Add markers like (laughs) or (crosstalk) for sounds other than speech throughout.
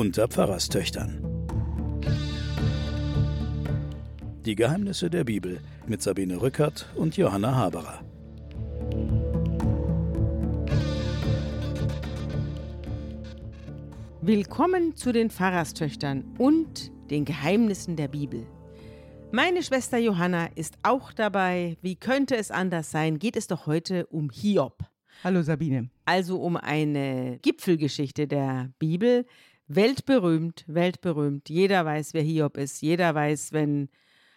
unter Pfarrerstöchtern. Die Geheimnisse der Bibel mit Sabine Rückert und Johanna Haberer. Willkommen zu den Pfarrerstöchtern und den Geheimnissen der Bibel. Meine Schwester Johanna ist auch dabei. Wie könnte es anders sein? Geht es doch heute um Hiob. Hallo Sabine. Also um eine Gipfelgeschichte der Bibel. Weltberühmt, weltberühmt. Jeder weiß, wer Hiob ist. Jeder weiß, wenn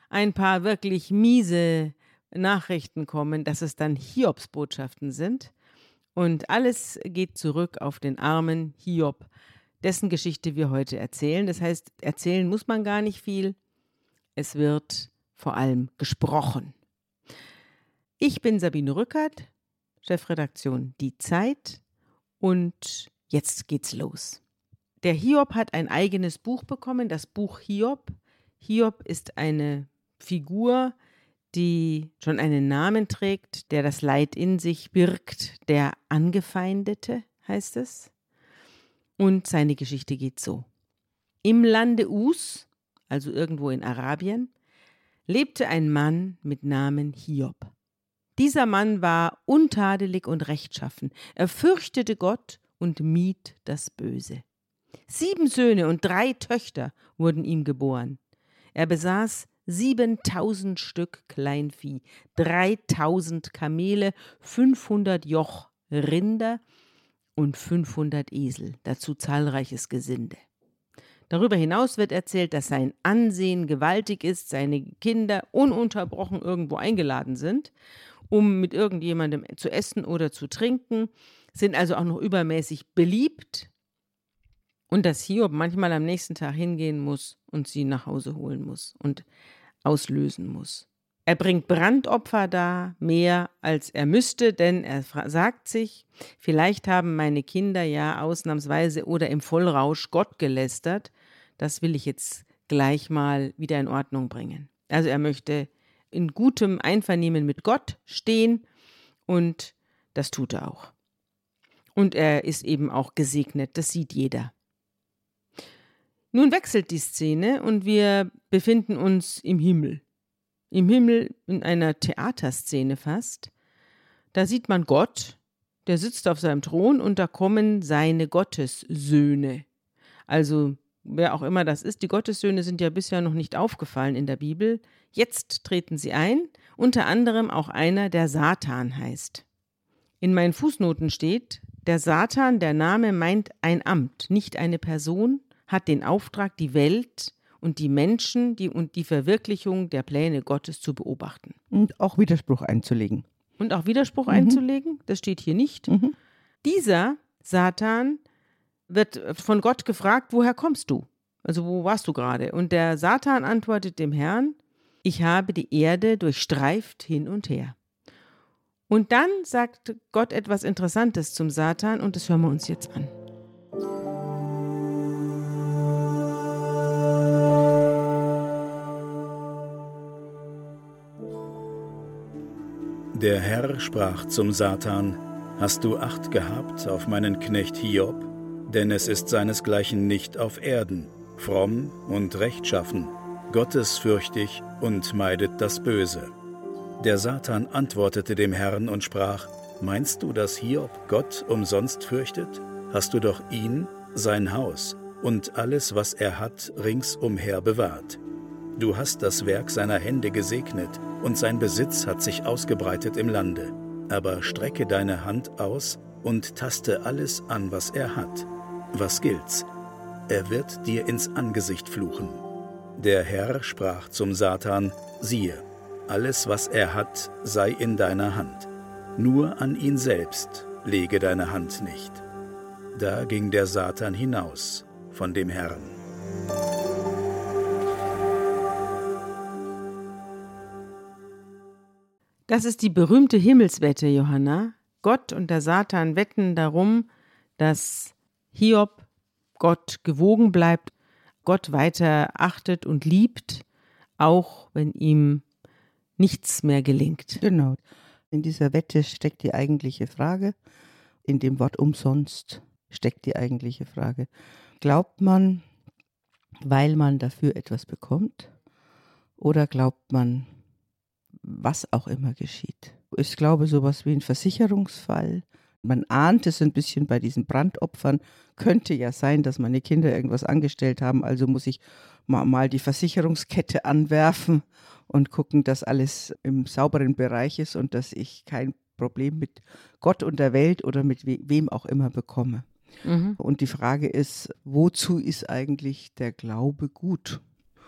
ein paar wirklich miese Nachrichten kommen, dass es dann Hiobs Botschaften sind. Und alles geht zurück auf den armen Hiob, dessen Geschichte wir heute erzählen. Das heißt, erzählen muss man gar nicht viel. Es wird vor allem gesprochen. Ich bin Sabine Rückert, Chefredaktion Die Zeit. Und jetzt geht's los. Der Hiob hat ein eigenes Buch bekommen, das Buch Hiob. Hiob ist eine Figur, die schon einen Namen trägt, der das Leid in sich birgt, der Angefeindete heißt es. Und seine Geschichte geht so. Im Lande Us, also irgendwo in Arabien, lebte ein Mann mit Namen Hiob. Dieser Mann war untadelig und rechtschaffen. Er fürchtete Gott und mied das Böse. Sieben Söhne und drei Töchter wurden ihm geboren. Er besaß siebentausend Stück Kleinvieh, dreitausend Kamele, fünfhundert Joch Rinder und fünfhundert Esel, dazu zahlreiches Gesinde. Darüber hinaus wird erzählt, dass sein Ansehen gewaltig ist, seine Kinder ununterbrochen irgendwo eingeladen sind um mit irgendjemandem zu essen oder zu trinken, sind also auch noch übermäßig beliebt und dass Hiob manchmal am nächsten Tag hingehen muss und sie nach Hause holen muss und auslösen muss. Er bringt Brandopfer dar, mehr als er müsste, denn er sagt sich, vielleicht haben meine Kinder ja ausnahmsweise oder im Vollrausch Gott gelästert. Das will ich jetzt gleich mal wieder in Ordnung bringen. Also er möchte in gutem Einvernehmen mit Gott stehen und das tut er auch. Und er ist eben auch gesegnet, das sieht jeder. Nun wechselt die Szene und wir befinden uns im Himmel. Im Himmel in einer Theaterszene fast. Da sieht man Gott, der sitzt auf seinem Thron und da kommen seine Gottessöhne. Also wer auch immer das ist, die Gottessöhne sind ja bisher noch nicht aufgefallen in der Bibel. Jetzt treten sie ein, unter anderem auch einer, der Satan heißt. In meinen Fußnoten steht, der Satan, der Name meint ein Amt, nicht eine Person, hat den Auftrag, die Welt und die Menschen die, und die Verwirklichung der Pläne Gottes zu beobachten. Und auch Widerspruch einzulegen. Und auch Widerspruch mhm. einzulegen, das steht hier nicht. Mhm. Dieser Satan wird von Gott gefragt, woher kommst du? Also wo warst du gerade? Und der Satan antwortet dem Herrn, ich habe die Erde durchstreift hin und her. Und dann sagt Gott etwas Interessantes zum Satan und das hören wir uns jetzt an. Der Herr sprach zum Satan, Hast du Acht gehabt auf meinen Knecht Hiob? Denn es ist seinesgleichen nicht auf Erden, fromm und rechtschaffen, gottesfürchtig und meidet das Böse. Der Satan antwortete dem Herrn und sprach, Meinst du, dass Hiob Gott umsonst fürchtet? Hast du doch ihn, sein Haus und alles, was er hat, ringsumher bewahrt. Du hast das Werk seiner Hände gesegnet, und sein Besitz hat sich ausgebreitet im Lande. Aber strecke deine Hand aus und taste alles an, was er hat. Was gilt's? Er wird dir ins Angesicht fluchen. Der Herr sprach zum Satan, siehe, alles, was er hat, sei in deiner Hand. Nur an ihn selbst lege deine Hand nicht. Da ging der Satan hinaus von dem Herrn. Das ist die berühmte Himmelswette, Johanna. Gott und der Satan wetten darum, dass Hiob Gott gewogen bleibt Gott weiter achtet und liebt, auch wenn ihm nichts mehr gelingt. Genau. In dieser Wette steckt die eigentliche Frage. In dem Wort umsonst steckt die eigentliche Frage. Glaubt man, weil man dafür etwas bekommt? Oder glaubt man, was auch immer geschieht? Ich glaube, sowas wie ein Versicherungsfall. Man ahnt es ein bisschen bei diesen Brandopfern. Könnte ja sein, dass meine Kinder irgendwas angestellt haben. Also muss ich mal, die Versicherungskette anwerfen und gucken, dass alles im sauberen Bereich ist und dass ich kein Problem mit Gott und der Welt oder mit we wem auch immer bekomme. Mhm. Und die Frage ist, wozu ist eigentlich der Glaube gut?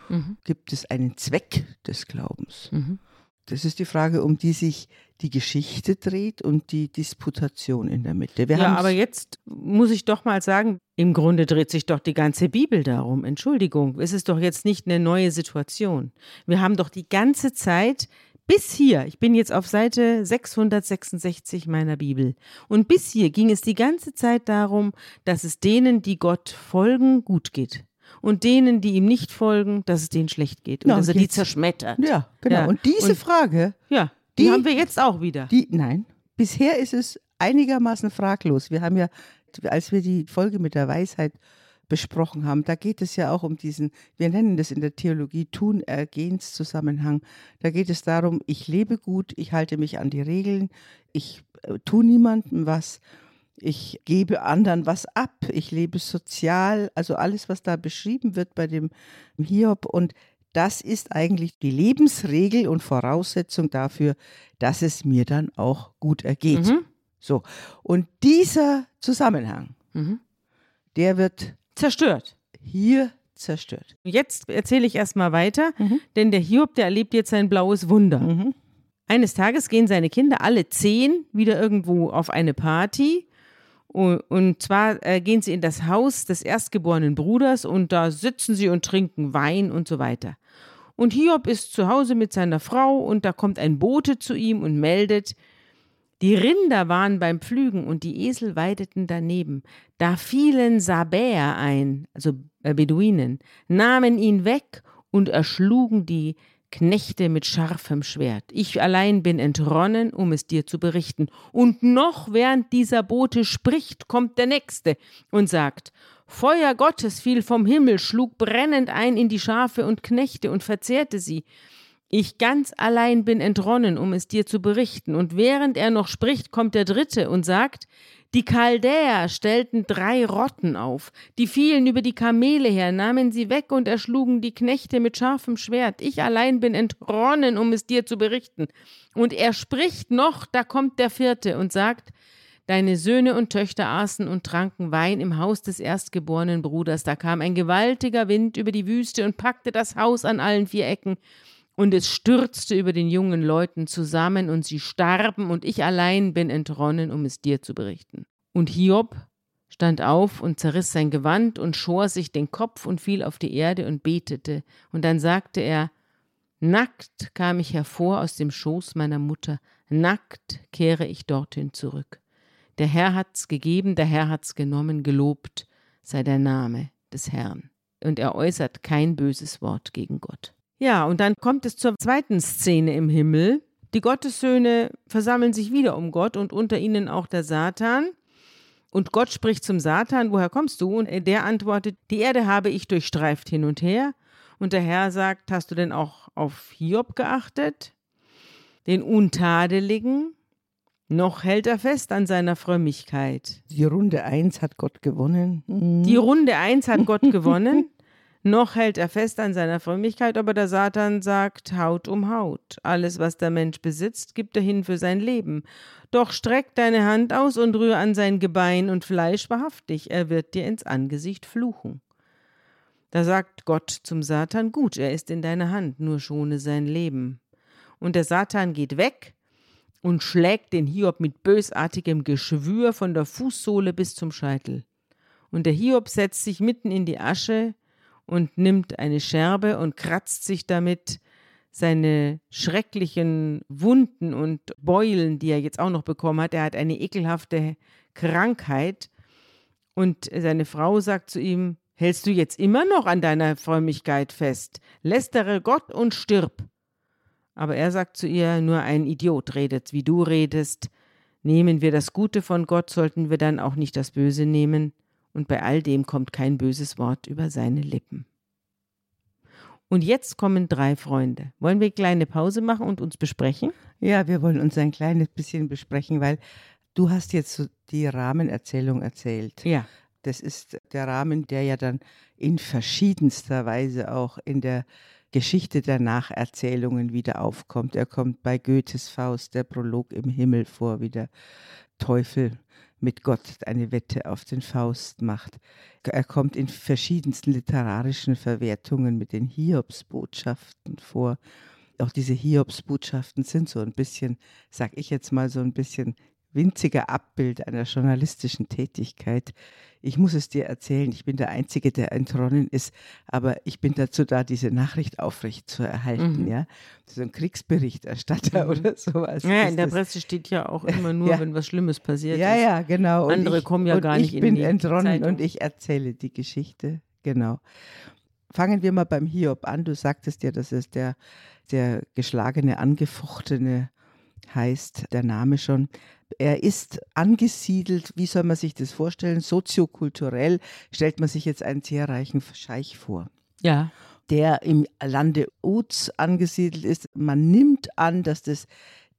Mhm. Gibt es einen Zweck des Glaubens? Mhm. Das ist die Frage, um die sich die Geschichte dreht und die Disputation in der Mitte. Wir ja, aber jetzt muss ich doch mal sagen, im Grunde dreht sich doch die ganze Bibel darum. Entschuldigung, es ist doch jetzt nicht eine neue Situation. Wir haben doch die ganze Zeit bis hier, ich bin jetzt auf Seite 666 meiner Bibel, und bis hier ging es die ganze Zeit darum, dass es denen, die Gott folgen, gut geht. Und denen, die ihm nicht folgen, dass es denen schlecht geht. Und ja, dass er die zerschmettert. Ja, genau. Ja. Und diese und, Frage. Ja, die, die, haben wir jetzt auch wieder. Die, nein, bisher ist es einigermaßen fraglos. Wir haben ja, als wir die Folge mit der Weisheit besprochen haben. Da geht es ja auch um diesen, wir nennen das in der Theologie Tun-Ergehens-Zusammenhang. Da geht es darum, ich lebe gut, ich halte mich an die Regeln, ich äh, tue niemandem was, ich gebe anderen was ab, ich lebe sozial, also alles, was da beschrieben wird bei dem Hiob. Und das ist eigentlich die Lebensregel und Voraussetzung dafür, dass es mir dann auch gut ergeht. Mhm. So. Und dieser Zusammenhang, mhm. der wird Zerstört. Hier zerstört. Jetzt erzähle ich erstmal weiter, mhm. denn der Hiob, der erlebt jetzt ein blaues Wunder. Mhm. Eines Tages gehen seine Kinder alle zehn wieder irgendwo auf eine Party. Und zwar äh, gehen sie in das Haus des erstgeborenen Bruders und da sitzen sie und trinken Wein und so weiter. Und Hiob ist zu Hause mit seiner Frau und da kommt ein Bote zu ihm und meldet, die Rinder waren beim Pflügen und die Esel weideten daneben. Da fielen Sabäer ein, also äh, Beduinen, nahmen ihn weg und erschlugen die Knechte mit scharfem Schwert. Ich allein bin entronnen, um es dir zu berichten. Und noch während dieser Bote spricht, kommt der Nächste und sagt, Feuer Gottes fiel vom Himmel, schlug brennend ein in die Schafe und Knechte und verzehrte sie. Ich ganz allein bin entronnen, um es dir zu berichten. Und während er noch spricht, kommt der Dritte und sagt, die Chaldäer stellten drei Rotten auf, die fielen über die Kamele her, nahmen sie weg und erschlugen die Knechte mit scharfem Schwert. Ich allein bin entronnen, um es dir zu berichten. Und er spricht noch, da kommt der Vierte und sagt, Deine Söhne und Töchter aßen und tranken Wein im Haus des erstgeborenen Bruders. Da kam ein gewaltiger Wind über die Wüste und packte das Haus an allen vier Ecken. Und es stürzte über den jungen Leuten zusammen, und sie starben, und ich allein bin entronnen, um es dir zu berichten. Und Hiob stand auf und zerriss sein Gewand und schor sich den Kopf und fiel auf die Erde und betete. Und dann sagte er, Nackt kam ich hervor aus dem Schoß meiner Mutter, nackt kehre ich dorthin zurück. Der Herr hat's gegeben, der Herr hat's genommen, gelobt sei der Name des Herrn. Und er äußert kein böses Wort gegen Gott. Ja, und dann kommt es zur zweiten Szene im Himmel. Die Gottessöhne versammeln sich wieder um Gott und unter ihnen auch der Satan. Und Gott spricht zum Satan, woher kommst du? Und der antwortet, die Erde habe ich durchstreift hin und her. Und der Herr sagt, hast du denn auch auf Hiob geachtet? Den Untadeligen? Noch hält er fest an seiner Frömmigkeit. Die Runde 1 hat Gott gewonnen. Die Runde 1 hat Gott (laughs) gewonnen. Noch hält er fest an seiner Frömmigkeit, aber der Satan sagt Haut um Haut. Alles, was der Mensch besitzt, gibt er hin für sein Leben. Doch streck deine Hand aus und rühr an sein Gebein und Fleisch wahrhaftig, er wird dir ins Angesicht fluchen. Da sagt Gott zum Satan, gut, er ist in deiner Hand, nur schone sein Leben. Und der Satan geht weg und schlägt den Hiob mit bösartigem Geschwür von der Fußsohle bis zum Scheitel. Und der Hiob setzt sich mitten in die Asche, und nimmt eine Scherbe und kratzt sich damit seine schrecklichen Wunden und Beulen, die er jetzt auch noch bekommen hat. Er hat eine ekelhafte Krankheit. Und seine Frau sagt zu ihm, hältst du jetzt immer noch an deiner Frömmigkeit fest? Lästere Gott und stirb. Aber er sagt zu ihr, nur ein Idiot redet, wie du redest. Nehmen wir das Gute von Gott, sollten wir dann auch nicht das Böse nehmen? Und bei all dem kommt kein böses Wort über seine Lippen. Und jetzt kommen drei Freunde. Wollen wir eine kleine Pause machen und uns besprechen? Ja, wir wollen uns ein kleines bisschen besprechen, weil du hast jetzt so die Rahmenerzählung erzählt. Ja. Das ist der Rahmen, der ja dann in verschiedenster Weise auch in der Geschichte der Nacherzählungen wieder aufkommt. Er kommt bei Goethes Faust, der Prolog im Himmel vor, wie der Teufel mit Gott eine Wette auf den Faust macht. Er kommt in verschiedensten literarischen Verwertungen mit den Hiobsbotschaften vor. Auch diese Hiobsbotschaften sind so ein bisschen, sag ich jetzt mal, so ein bisschen winziger Abbild einer journalistischen Tätigkeit. Ich muss es dir erzählen, ich bin der Einzige, der entronnen ist, aber ich bin dazu da, diese Nachricht aufrecht zu erhalten. Mhm. Ja? So ein Kriegsberichterstatter mhm. oder sowas. Ja, in der Presse steht ja auch immer (laughs) nur, ja. wenn was Schlimmes passiert ja, ist. Ja, ja, genau. Und Andere ich, kommen ja gar nicht in die Ich bin entronnen Zeitung. und ich erzähle die Geschichte. Genau. Fangen wir mal beim Hiob an. Du sagtest ja, das ist der, der geschlagene, angefochtene heißt der Name schon. Er ist angesiedelt, wie soll man sich das vorstellen? Soziokulturell stellt man sich jetzt einen sehr reichen Scheich vor. Ja. Der im Lande Uz angesiedelt ist. Man nimmt an, dass das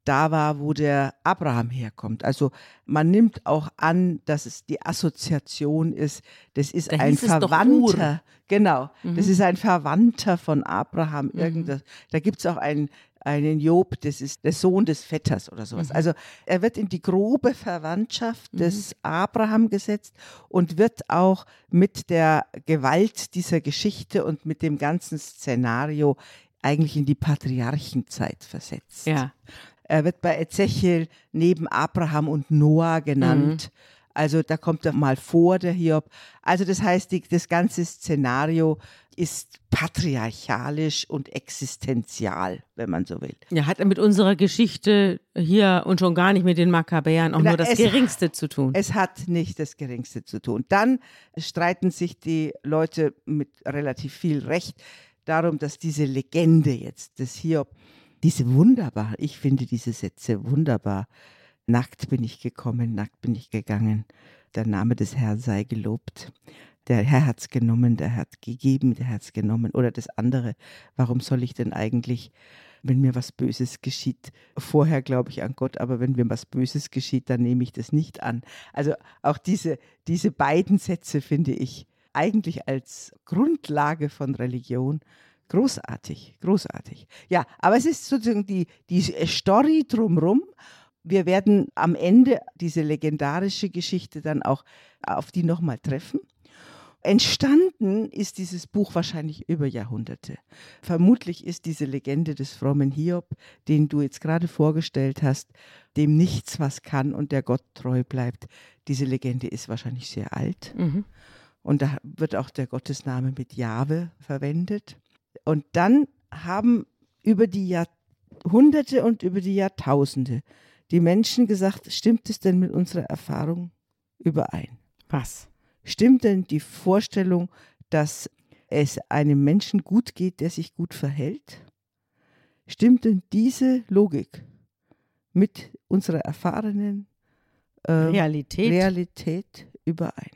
da war, wo der Abraham herkommt. Also man nimmt auch an, dass es die Assoziation ist, das ist da ein Verwandter. Genau, Mhm. das ist ein Verwandter von Abraham. Mhm. Irgendwas. Da gibt es auch einen, einen Job, das ist der Sohn des Vetters oder sowas. Mhm. Also er wird in die grobe Verwandtschaft Mhm. des Abraham gesetzt und wird auch mit der Gewalt dieser Geschichte und mit dem ganzen Szenario eigentlich in die Patriarchenzeit versetzt. Ja. Er wird bei Ezechiel neben Abraham und Noah genannt. Also da kommt er mal vor, der Hiob. Also das heißt, die, das ganze Szenario ist patriarchalisch und existenzial, wenn man so will. Ja, hat mit unserer Geschichte hier und schon gar nicht mit den Makkabäern auch Na, nur das Geringste zu tun. Es hat nicht das Geringste zu tun. Dann streiten sich die Leute mit relativ viel Recht darum, dass diese Legende jetzt des Hiob, diese wunderbar, ich finde diese Sätze wunderbar. Nackt bin ich gekommen, nackt bin ich gegangen. Der Name des Herrn sei gelobt. Der Herr hat's genommen, der hat gegeben, der hat's genommen. Oder das andere, warum soll ich denn eigentlich, wenn mir was Böses geschieht, vorher glaube ich an Gott, aber wenn mir was Böses geschieht, dann nehme ich das nicht an. Also auch diese, diese beiden Sätze finde ich eigentlich als Grundlage von Religion großartig, großartig. Ja, aber es ist sozusagen die, die Story drumrum. Wir werden am Ende diese legendarische Geschichte dann auch auf die nochmal treffen. Entstanden ist dieses Buch wahrscheinlich über Jahrhunderte. Vermutlich ist diese Legende des frommen Hiob, den du jetzt gerade vorgestellt hast, dem nichts was kann und der Gott treu bleibt. Diese Legende ist wahrscheinlich sehr alt. Mhm. Und da wird auch der Gottesname mit Jahwe verwendet. Und dann haben über die Jahrhunderte und über die Jahrtausende die Menschen gesagt, stimmt es denn mit unserer Erfahrung überein? Was? Stimmt denn die Vorstellung, dass es einem Menschen gut geht, der sich gut verhält? Stimmt denn diese Logik mit unserer erfahrenen ähm, Realität? Realität überein?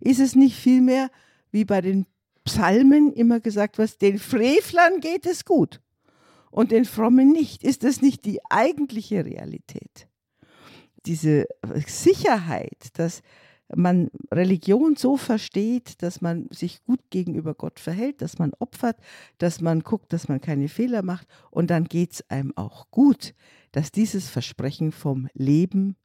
Ist es nicht vielmehr, wie bei den Psalmen immer gesagt wird, den Frevlern geht es gut und den Frommen nicht? Ist das nicht die eigentliche Realität? Diese Sicherheit, dass man Religion so versteht, dass man sich gut gegenüber Gott verhält, dass man opfert, dass man guckt, dass man keine Fehler macht und dann geht es einem auch gut, dass dieses Versprechen vom Leben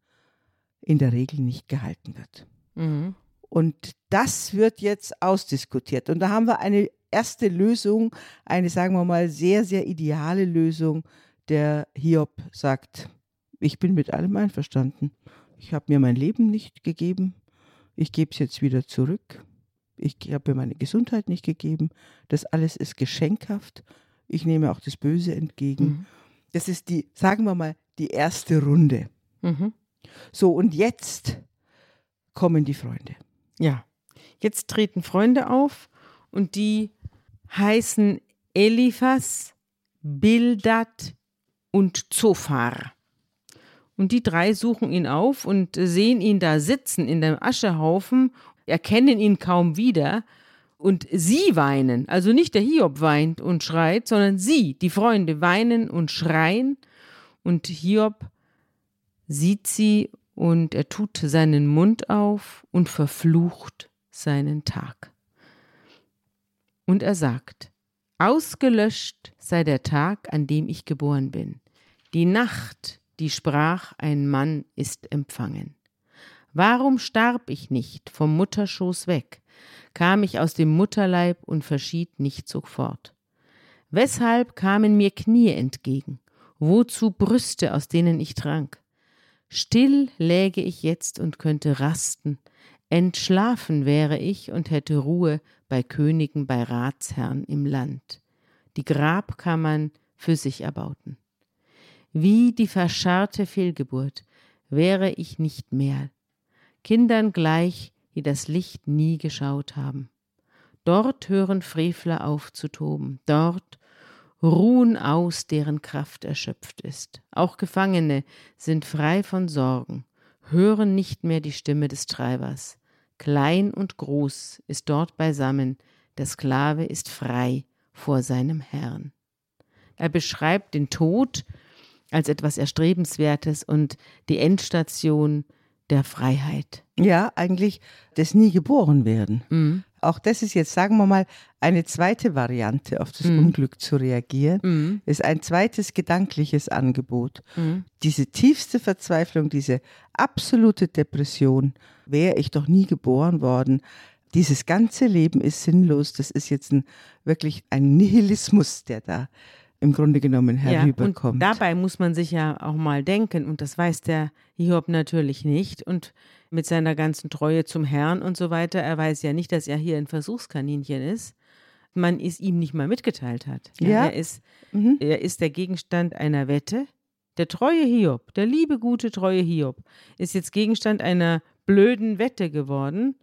in der Regel nicht gehalten wird. Mhm. Und das wird jetzt ausdiskutiert. Und da haben wir eine erste Lösung, eine, sagen wir mal, sehr, sehr ideale Lösung. Der Hiob sagt, ich bin mit allem einverstanden. Ich habe mir mein Leben nicht gegeben. Ich gebe es jetzt wieder zurück. Ich habe mir meine Gesundheit nicht gegeben. Das alles ist geschenkhaft. Ich nehme auch das Böse entgegen. Mhm. Das ist die, sagen wir mal, die erste Runde. Mhm. So, und jetzt kommen die Freunde. Ja. Jetzt treten Freunde auf und die heißen Eliphas, Bildad und Zophar. Und die drei suchen ihn auf und sehen ihn da sitzen in dem Aschehaufen. erkennen ihn kaum wieder. Und sie weinen, also nicht der Hiob weint und schreit, sondern sie, die Freunde, weinen und schreien. Und Hiob sieht sie und er tut seinen Mund auf und verflucht seinen Tag. Und er sagt, Ausgelöscht sei der Tag, an dem ich geboren bin. Die Nacht, die sprach, ein Mann ist empfangen. Warum starb ich nicht vom Mutterschoß weg, kam ich aus dem Mutterleib und verschied nicht sofort? Weshalb kamen mir Knie entgegen? Wozu Brüste, aus denen ich trank? Still läge ich jetzt und könnte rasten, entschlafen wäre ich und hätte Ruhe bei Königen, bei Ratsherren im Land. Die Grabkammern für sich erbauten. Wie die verscharrte Fehlgeburt wäre ich nicht mehr, Kindern gleich, die das Licht nie geschaut haben. Dort hören Frevler auf zu toben, dort ruhen aus, deren Kraft erschöpft ist. Auch Gefangene sind frei von Sorgen, hören nicht mehr die Stimme des Treibers. Klein und groß ist dort beisammen, der Sklave ist frei vor seinem Herrn. Er beschreibt den Tod als etwas Erstrebenswertes und die Endstation der Freiheit. Ja, eigentlich das nie geboren werden. Mhm. Auch das ist jetzt, sagen wir mal, eine zweite Variante auf das Mhm. Unglück zu reagieren. Mhm. Ist ein zweites gedankliches Angebot. Mhm. Diese tiefste Verzweiflung, diese absolute Depression, wäre ich doch nie geboren worden. Dieses ganze Leben ist sinnlos. Das ist jetzt ein, wirklich ein Nihilismus, der da im Grunde genommen Ja, herüberkommt. und dabei muss man sich ja auch mal denken, und das weiß der Hiob natürlich nicht, und mit seiner ganzen Treue zum Herrn und so weiter, er weiß ja nicht, dass er hier ein Versuchskaninchen ist, man es ihm nicht mal mitgeteilt hat. Ja. Er, ist, Mhm. er ist der Gegenstand einer Wette. Der treue Hiob, der liebe, gute, treue Hiob, ist jetzt Gegenstand einer blöden Wette geworden.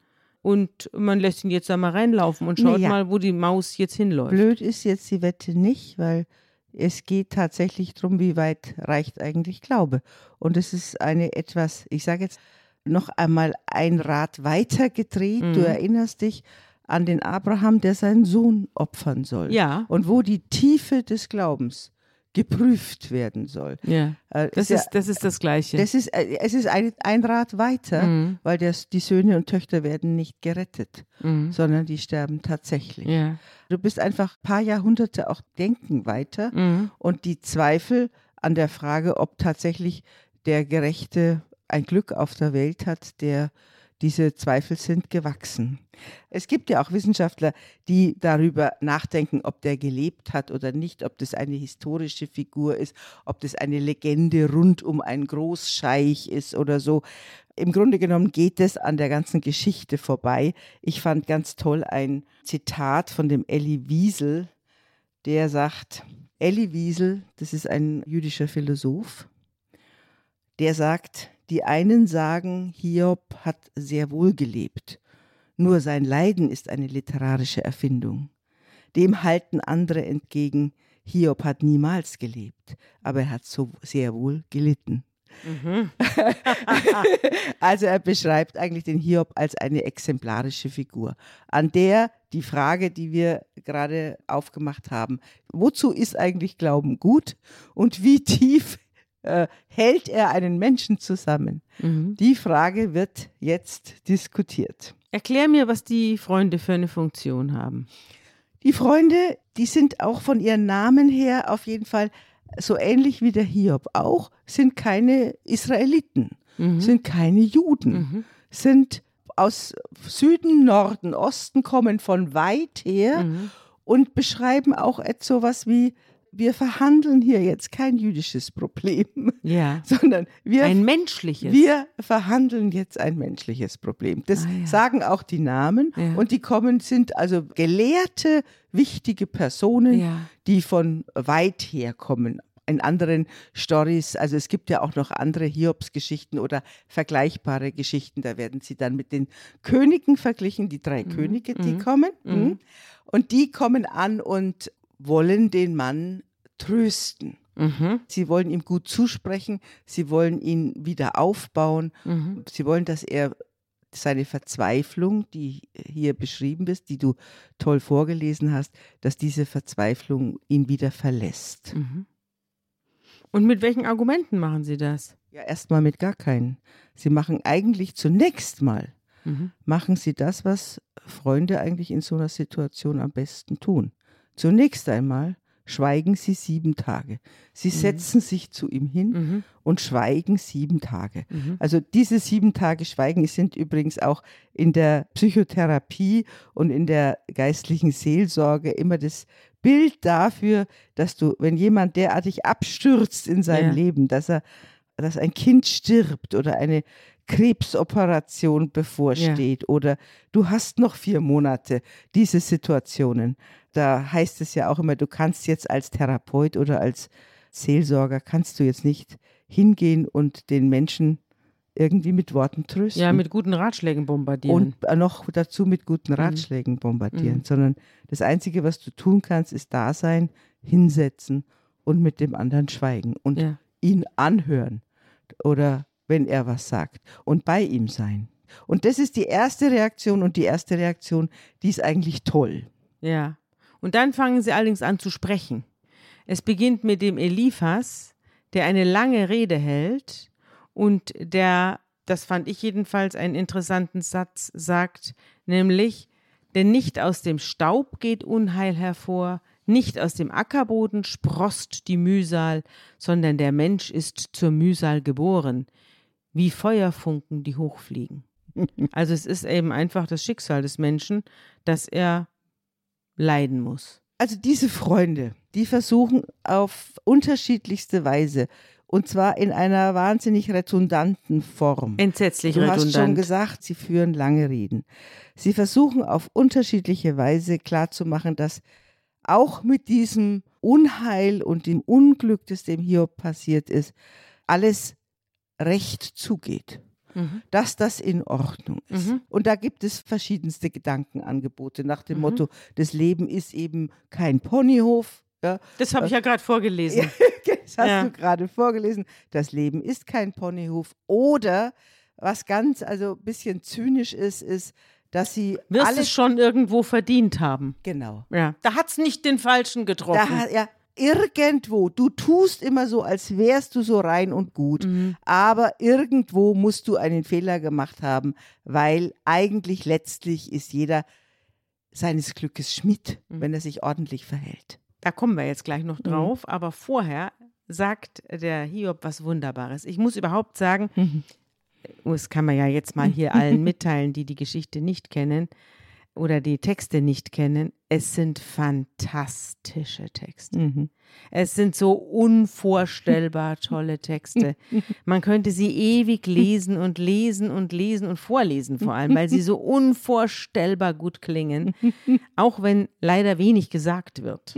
Und man lässt ihn jetzt da mal reinlaufen und schaut Naja. mal, wo die Maus jetzt hinläuft. Blöd ist jetzt die Wette nicht, weil es geht tatsächlich darum, wie weit reicht eigentlich Glaube. Und es ist eine etwas, ich sage jetzt noch einmal ein Rad weiter gedreht. Mhm. Du erinnerst dich an den Abraham, der seinen Sohn opfern soll. Ja, Und wo die Tiefe des Glaubens geprüft werden soll. ja. Äh, Das ist, das ist das Gleiche. das ist, äh, es ist ein, ein Rad weiter, Mhm. weil das, die Söhne und Töchter werden nicht gerettet, Mhm. sondern die sterben tatsächlich. Ja. Du bist einfach ein paar Jahrhunderte auch denken weiter Mhm. und die Zweifel an der Frage, ob tatsächlich der Gerechte ein Glück auf der Welt hat, der diese Zweifel sind gewachsen. Es gibt ja auch Wissenschaftler, die darüber nachdenken, ob der gelebt hat oder nicht, ob das eine historische Figur ist, ob das eine Legende rund um einen Großscheich ist oder so. Im Grunde genommen geht es an der ganzen Geschichte vorbei. Ich fand ganz toll ein Zitat von dem Elie Wiesel, der sagt, Elie Wiesel, das ist ein jüdischer Philosoph, der sagt, die einen sagen, Hiob hat sehr wohl gelebt, nur sein Leiden ist eine literarische Erfindung. Dem halten andere entgegen, Hiob hat niemals gelebt, aber er hat so sehr wohl gelitten. Mhm. (laughs) Also er beschreibt eigentlich den Hiob als eine exemplarische Figur, an der die Frage, die wir gerade aufgemacht haben, wozu ist eigentlich Glauben gut und wie tief äh, hält er einen Menschen zusammen? Mhm. Die Frage wird jetzt diskutiert. Erklär mir, was die Freunde für eine Funktion haben. Die Freunde, die sind auch von ihren Namen her auf jeden Fall so ähnlich wie der Hiob auch, sind keine Israeliten, Mhm. sind keine Juden. Mhm. sind aus Süden, Norden, Osten, kommen von weit her Mhm. und beschreiben auch etwas wie, wir verhandeln hier jetzt kein jüdisches Problem, Ja. (laughs) sondern wir, Ein menschliches. wir verhandeln jetzt ein menschliches Problem. Das Ah, ja. sagen auch die Namen Ja. und die kommen, sind also gelehrte, wichtige Personen, die von weit her kommen. In anderen Stories, also es gibt ja auch noch andere Hiobs-Geschichten oder vergleichbare Geschichten, da werden sie dann mit den Königen verglichen, die drei Könige, die kommen. Mhm. Und die kommen an und wollen den Mann trösten. Mhm. Sie wollen ihm gut zusprechen, sie wollen ihn wieder aufbauen, Mhm. sie wollen, dass er seine Verzweiflung, die hier beschrieben ist, die du toll vorgelesen hast, dass diese Verzweiflung ihn wieder verlässt. Mhm. Und mit welchen Argumenten machen Sie das? Ja, erstmal mit gar keinen. Sie machen eigentlich zunächst mal, Mhm. machen sie das, was Freunde eigentlich in so einer Situation am besten tun. Zunächst einmal schweigen sie sieben Tage. Sie setzen sich zu ihm hin Mhm. und schweigen sieben Tage. Mhm. Also diese sieben Tage Schweigen sind übrigens auch in der Psychotherapie und in der geistlichen Seelsorge immer das Bild dafür, dass du, wenn jemand derartig abstürzt in seinem Ja. Leben, dass er, dass ein Kind stirbt oder eine Krebsoperation bevorsteht oder du hast noch vier Monate, diese Situationen. Da heißt es ja auch immer, du kannst jetzt als Therapeut oder als Seelsorger, kannst du jetzt nicht hingehen und den Menschen irgendwie mit Worten trösten. Ja, mit guten Ratschlägen bombardieren. und noch dazu mit guten Ratschlägen bombardieren, Mhm. sondern das Einzige, was du tun kannst, ist da sein, hinsetzen und mit dem anderen schweigen und ja. ihn anhören oder wenn er was sagt und bei ihm sein. Und das ist die erste Reaktion und die erste Reaktion, die ist eigentlich toll. Ja. Und dann fangen sie allerdings an zu sprechen. Es beginnt mit dem Eliphas, der eine lange Rede hält und der, das fand ich jedenfalls einen interessanten Satz, sagt, nämlich, denn nicht aus dem Staub geht Unheil hervor, nicht aus dem Ackerboden sproßt die Mühsal, sondern der Mensch ist zur Mühsal geboren, wie Feuerfunken, die hochfliegen. (laughs) Also es ist eben einfach das Schicksal des Menschen, dass er leiden muss. Also diese Freunde, die versuchen auf unterschiedlichste Weise und zwar in einer wahnsinnig redundanten Form. Entsetzlich Du hast schon redundant. gesagt, sie führen lange Reden. Sie versuchen auf unterschiedliche Weise klarzumachen, dass auch mit diesem Unheil und dem Unglück, das dem Hiob passiert ist, alles recht zugeht. Mhm. Dass das in Ordnung ist. Mhm. Und da gibt es verschiedenste Gedankenangebote nach dem Mhm. Motto, das Leben ist eben kein Ponyhof. Ja, Das habe ich ja gerade vorgelesen. (laughs) das hast Ja. du gerade vorgelesen. Das Leben ist kein Ponyhof. Oder was ganz, also ein bisschen zynisch ist, ist, dass sie Wirst alles es schon irgendwo verdient haben. genau. Ja. Da hat es nicht den Falschen Da, getroffen. ha- ja, irgendwo, du tust immer so, als wärst du so rein und gut, Mhm. aber irgendwo musst du einen Fehler gemacht haben, weil eigentlich letztlich ist jeder seines Glückes Schmied, Mhm. wenn er sich ordentlich verhält. Da kommen wir jetzt gleich noch Mhm. drauf. Aber vorher sagt der Hiob was Wunderbares. Ich muss überhaupt sagen, Mhm. Das kann man ja jetzt mal hier allen (laughs) mitteilen, die die Geschichte nicht kennen oder die Texte nicht kennen. Es sind fantastische Texte. Mhm. Es sind so unvorstellbar tolle Texte. (laughs) Man könnte sie ewig lesen und lesen und lesen und vorlesen vor allem, weil sie so unvorstellbar gut klingen, (laughs) auch wenn leider wenig gesagt wird.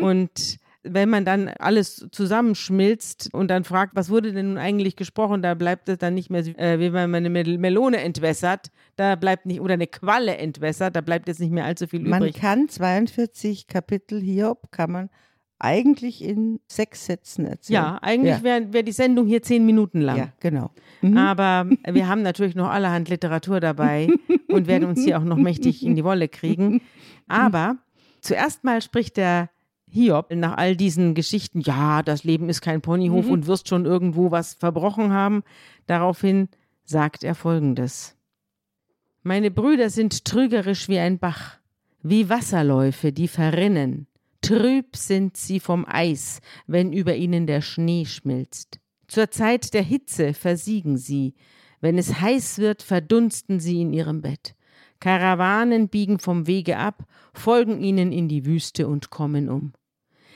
Und wenn man dann alles zusammenschmilzt und dann fragt, was wurde denn nun eigentlich gesprochen, da bleibt es dann nicht mehr, äh, wie wenn man eine Mel- Melone entwässert, da bleibt nicht, oder eine Qualle entwässert, da bleibt jetzt nicht mehr allzu viel Man übrig. kann 42 Kapitel Hiob, kann man eigentlich in sechs Sätzen erzählen. Ja, eigentlich Ja. wäre wär die Sendung hier zehn Minuten lang. Ja, genau. Mhm. Aber wir haben natürlich noch allerhand Literatur dabei und werden uns hier auch noch mächtig in die Wolle kriegen. (laughs) Aber zuerst mal spricht der Hiob nach all diesen Geschichten, ja, das Leben ist kein Ponyhof und wirst schon irgendwo was verbrochen haben. Daraufhin sagt er folgendes. Meine Brüder sind trügerisch wie ein Bach, wie Wasserläufe, die verrinnen. Trüb sind sie vom Eis, wenn über ihnen der Schnee schmilzt. Zur Zeit der Hitze versiegen sie. Wenn es heiß wird, verdunsten sie in ihrem Bett. Karawanen biegen vom Wege ab, folgen ihnen in die Wüste und kommen um.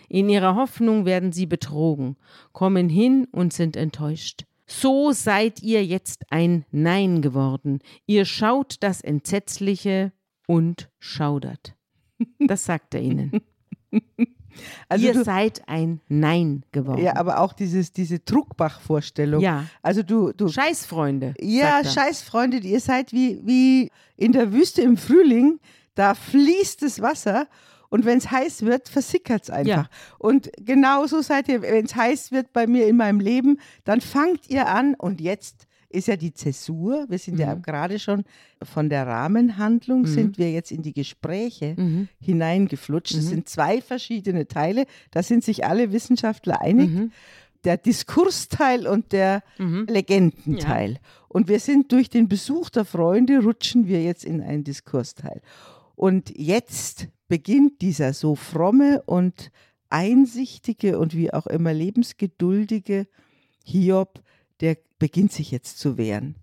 In ihrer Hoffnung werden sie betrogen, kommen hin und sind enttäuscht. So seid ihr jetzt ein Nein geworden. Ihr schaut das Entsetzliche und schaudert. Das sagt er ihnen. (laughs) Also ihr seid ein Nein geworden. ja, aber auch dieses, diese Druckbach-Vorstellung. Ja. Also du, du Scheißfreunde. Ja, sagt er. scheiß Freunde, ihr seid wie, wie in der Wüste im Frühling, da fließt das Wasser und wenn es heiß wird, versickert es einfach. Ja. Und genauso seid ihr, wenn es heiß wird bei mir in meinem Leben, dann fangt ihr an und jetzt ist ja die Zäsur. Wir sind ja Mhm. gerade schon von der Rahmenhandlung, Mhm. sind wir jetzt in die Gespräche Mhm. hineingeflutscht. Es Mhm. sind zwei verschiedene Teile. Da sind sich alle Wissenschaftler einig. Mhm. Der Diskursteil und der Mhm. Legendenteil. Und wir sind durch den Besuch der Freunde, rutschen wir jetzt in einen Diskursteil. Und jetzt beginnt dieser so fromme und einsichtige und wie auch immer lebensgeduldige Hiob, der beginnt sich jetzt zu wehren.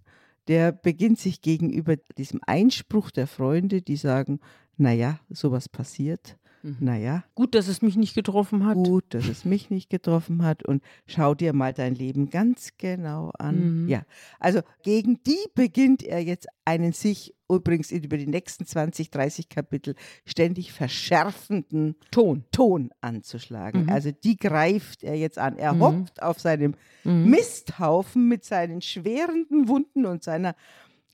Der beginnt sich gegenüber diesem Einspruch der Freunde, die sagen, naja, sowas passiert, Mhm. naja, Gut, dass es mich nicht getroffen hat. gut, dass es mich nicht getroffen hat und schau dir mal dein Leben ganz genau an. Mhm. Ja, also gegen die beginnt er jetzt einen sich übrigens über die nächsten 20, 30 Kapitel ständig verschärfenden Ton. Ton anzuschlagen. Mhm. Also die greift er jetzt an. Er Mhm. hockt auf seinem Mhm. Misthaufen mit seinen schwerenden Wunden und seiner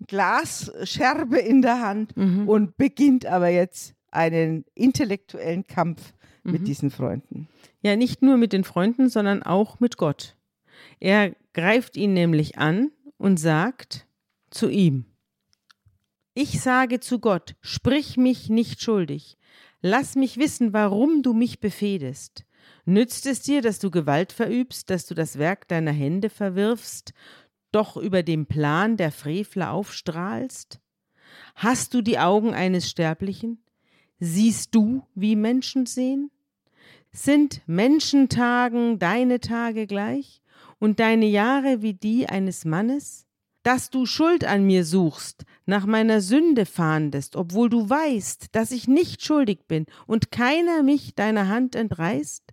Glasscherbe in der Hand Mhm. und beginnt aber jetzt einen intellektuellen Kampf Mhm. mit diesen Freunden. Ja, nicht nur mit den Freunden, sondern auch mit Gott. Er greift ihn nämlich an und sagt zu ihm, ich sage zu Gott, sprich mich nicht schuldig, lass mich wissen, warum du mich befehdest. Nützt es dir, dass du Gewalt verübst, dass du das Werk deiner Hände verwirfst, doch über dem Plan der Frevler aufstrahlst? Hast du die Augen eines Sterblichen? Siehst du, wie Menschen sehen? Sind Menschentagen deine Tage gleich und deine Jahre wie die eines Mannes? Dass du Schuld an mir suchst, nach meiner Sünde fahndest, obwohl du weißt, dass ich nicht schuldig bin und keiner mich deiner Hand entreißt?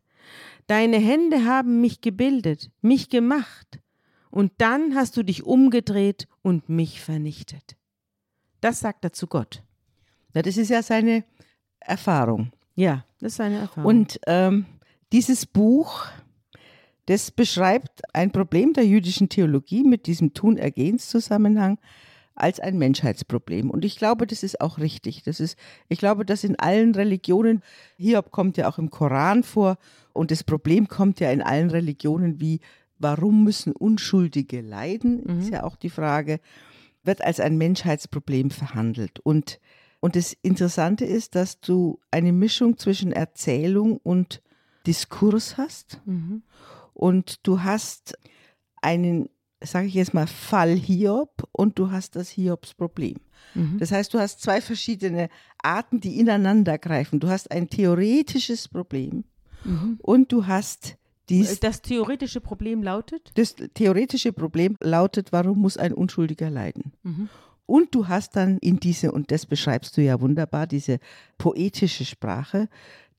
Deine Hände haben mich gebildet, mich gemacht, und dann hast du dich umgedreht und mich vernichtet. Das sagt er zu Gott. Ja, das ist ja seine Erfahrung. Ja, das ist seine Erfahrung. Und ähm, dieses Buch, das beschreibt ein Problem der jüdischen Theologie mit diesem Tun-Ergehens-Zusammenhang als ein Menschheitsproblem. Und ich glaube, das ist auch richtig. Das ist, ich glaube, dass in allen Religionen, Hiob kommt ja auch im Koran vor und das Problem kommt ja in allen Religionen wie, warum müssen Unschuldige leiden, Mhm. ist ja auch die Frage, wird als ein Menschheitsproblem verhandelt. Und, und das Interessante ist, dass du eine Mischung zwischen Erzählung und Diskurs hast mhm. und du hast einen, sage ich jetzt mal, Fall Hiob und du hast das Hiobs-Problem. Mhm. Das heißt, du hast zwei verschiedene Arten, die ineinander greifen. Du hast ein theoretisches Problem Mhm. und du hast dies, Das theoretische Problem lautet? das theoretische Problem lautet, warum muss ein Unschuldiger leiden? Mhm. Und du hast dann in diese, und das beschreibst du ja wunderbar, diese poetische Sprache,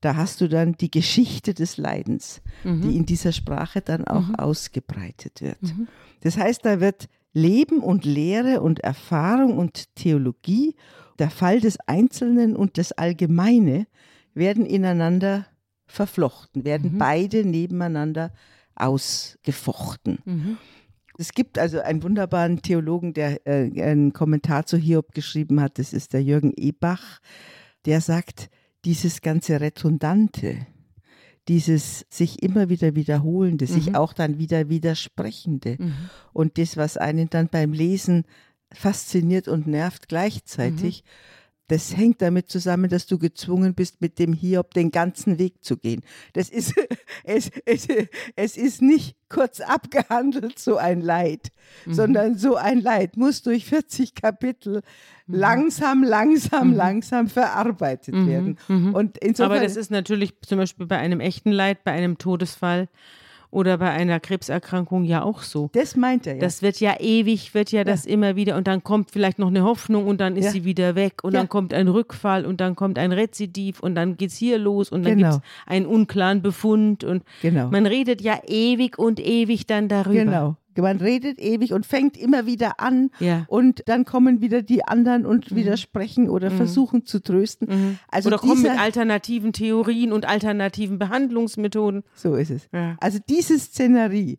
da hast du dann die Geschichte des Leidens, Mhm. die in dieser Sprache dann auch Mhm. ausgebreitet wird. Mhm. Das heißt, da wird Leben und Lehre und Erfahrung und Theologie, der Fall des Einzelnen und das Allgemeine werden ineinander verflochten, werden Mhm. beide nebeneinander ausgefochten. Mhm. Es gibt also einen wunderbaren Theologen, der äh, einen Kommentar zu Hiob geschrieben hat, das ist der Jürgen Ebach, der sagt, dieses ganze Redundante, dieses sich immer wieder wiederholende, sich Mhm. auch dann wieder widersprechende Mhm. und das, was einen dann beim Lesen fasziniert und nervt gleichzeitig, das hängt damit zusammen, dass du gezwungen bist, mit dem Hiob den ganzen Weg zu gehen. Das ist, (laughs) es, es, es ist nicht kurz abgehandelt, so ein Leid, Mhm. sondern so ein Leid muss durch 40 Kapitel langsam, langsam, Mhm. langsam verarbeitet Mhm. werden. Mhm. Und insofern, Aber das ist natürlich zum Beispiel bei einem echten Leid, bei einem Todesfall oder bei einer Krebserkrankung ja auch so. das meint er ja. Das wird ja ewig, wird ja das immer wieder und dann kommt vielleicht noch eine Hoffnung und dann ist Ja. sie wieder weg und Ja. dann kommt ein Rückfall und dann kommt ein Rezidiv und dann geht's hier los und dann Genau. gibt's einen unklaren Befund und genau. man redet ja ewig und ewig dann darüber. Genau. Man redet ewig und fängt immer wieder an Ja. und dann kommen wieder die anderen und Mhm. widersprechen oder versuchen zu trösten. Also oder kommen mit alternativen Theorien und alternativen Behandlungsmethoden. So ist es. Ja. Also diese Szenerie,